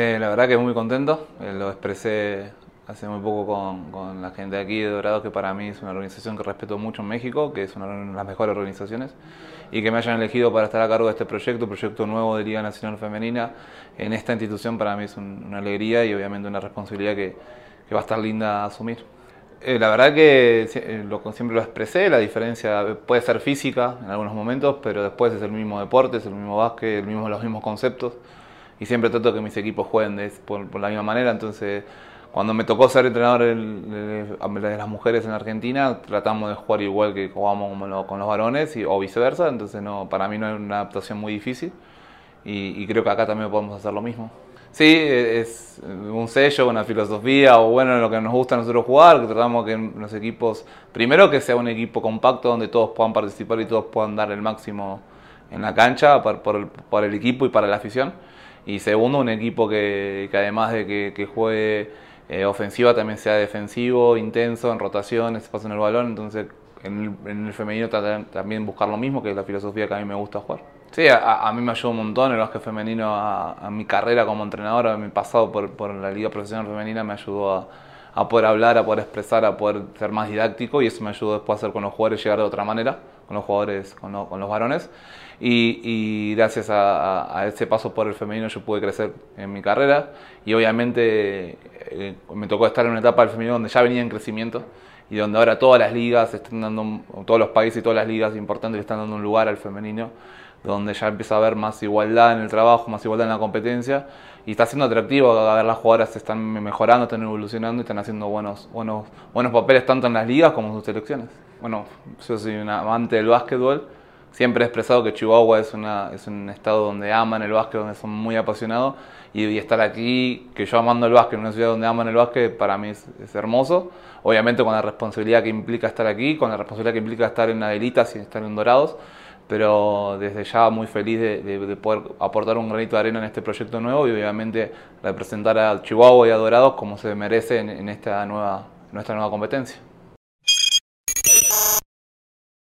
Eh, la verdad que muy contento, eh, lo expresé hace muy poco con, con, la gente de aquí de Dorado, que para mí es una organización que respeto mucho en México, que es una de las mejores organizaciones, y que me hayan elegido para estar a cargo de este proyecto, proyecto nuevo de Liga Nacional Femenina, en esta institución para mí es un, una alegría y obviamente una responsabilidad que, que va a estar linda a asumir. Eh, la verdad que eh, lo, siempre lo expresé, la diferencia puede ser física en algunos momentos, pero después es el mismo deporte, es el mismo básquet, el mismo, los mismos conceptos, y siempre trato que mis equipos jueguen de, por, por la misma manera, entonces cuando me tocó ser entrenador de las mujeres en Argentina, tratamos de jugar igual que jugamos con los varones y, o viceversa, entonces no, para mí no es una adaptación muy difícil y, y, creo que acá también podemos hacer lo mismo. Sí, es un sello, una filosofía o bueno, lo que nos gusta a nosotros jugar, que tratamos que los equipos, primero que sea un equipo compacto donde todos puedan participar y todos puedan dar el máximo en la cancha por, por, el, por el, equipo y para la afición. Y segundo, un equipo que, que además de que, que juegue eh, ofensiva también sea defensivo, intenso, en rotaciones, paso en el balón. Entonces, en el, en el femenino también buscar lo mismo, que es la filosofía que a mí me gusta jugar. Sí, a, a mí me ayudó un montón el básquet femenino a, a, mi carrera como entrenador, a mi pasado por, por la Liga Profesional Femenina me ayudó a, a, poder hablar, a poder expresar, a poder ser más didáctico y eso me ayudó después a hacer con los jugadores llegar de otra manera, con los jugadores, con, lo, con los varones. Y, y gracias a, a, ese paso por el femenino yo pude crecer en mi carrera y obviamente eh, me tocó estar en una etapa del femenino donde ya venía en crecimiento y donde ahora todas las ligas están dando, todos los países y todas las ligas importantes le están dando un lugar al femenino donde ya empieza a haber más igualdad en el trabajo, más igualdad en la competencia y está siendo atractivo ver las jugadoras están mejorando, están evolucionando y están haciendo buenos, buenos, buenos papeles tanto en las ligas como en sus selecciones. Bueno, yo soy un amante del básquetbol, siempre he expresado que Chihuahua es, una, es un estado donde aman el básquet, donde son muy apasionados y, y, estar aquí, que yo amando el básquet en una ciudad donde aman el básquet, para mí es, es, hermoso. Obviamente con la responsabilidad que implica estar aquí, con la responsabilidad que implica estar en Adelitas y estar en Dorados, pero desde ya muy feliz de, de, de, poder aportar un granito de arena en este proyecto nuevo y obviamente representar a Chihuahua y a Dorados como se merece en, en esta nueva, nuestra nueva competencia.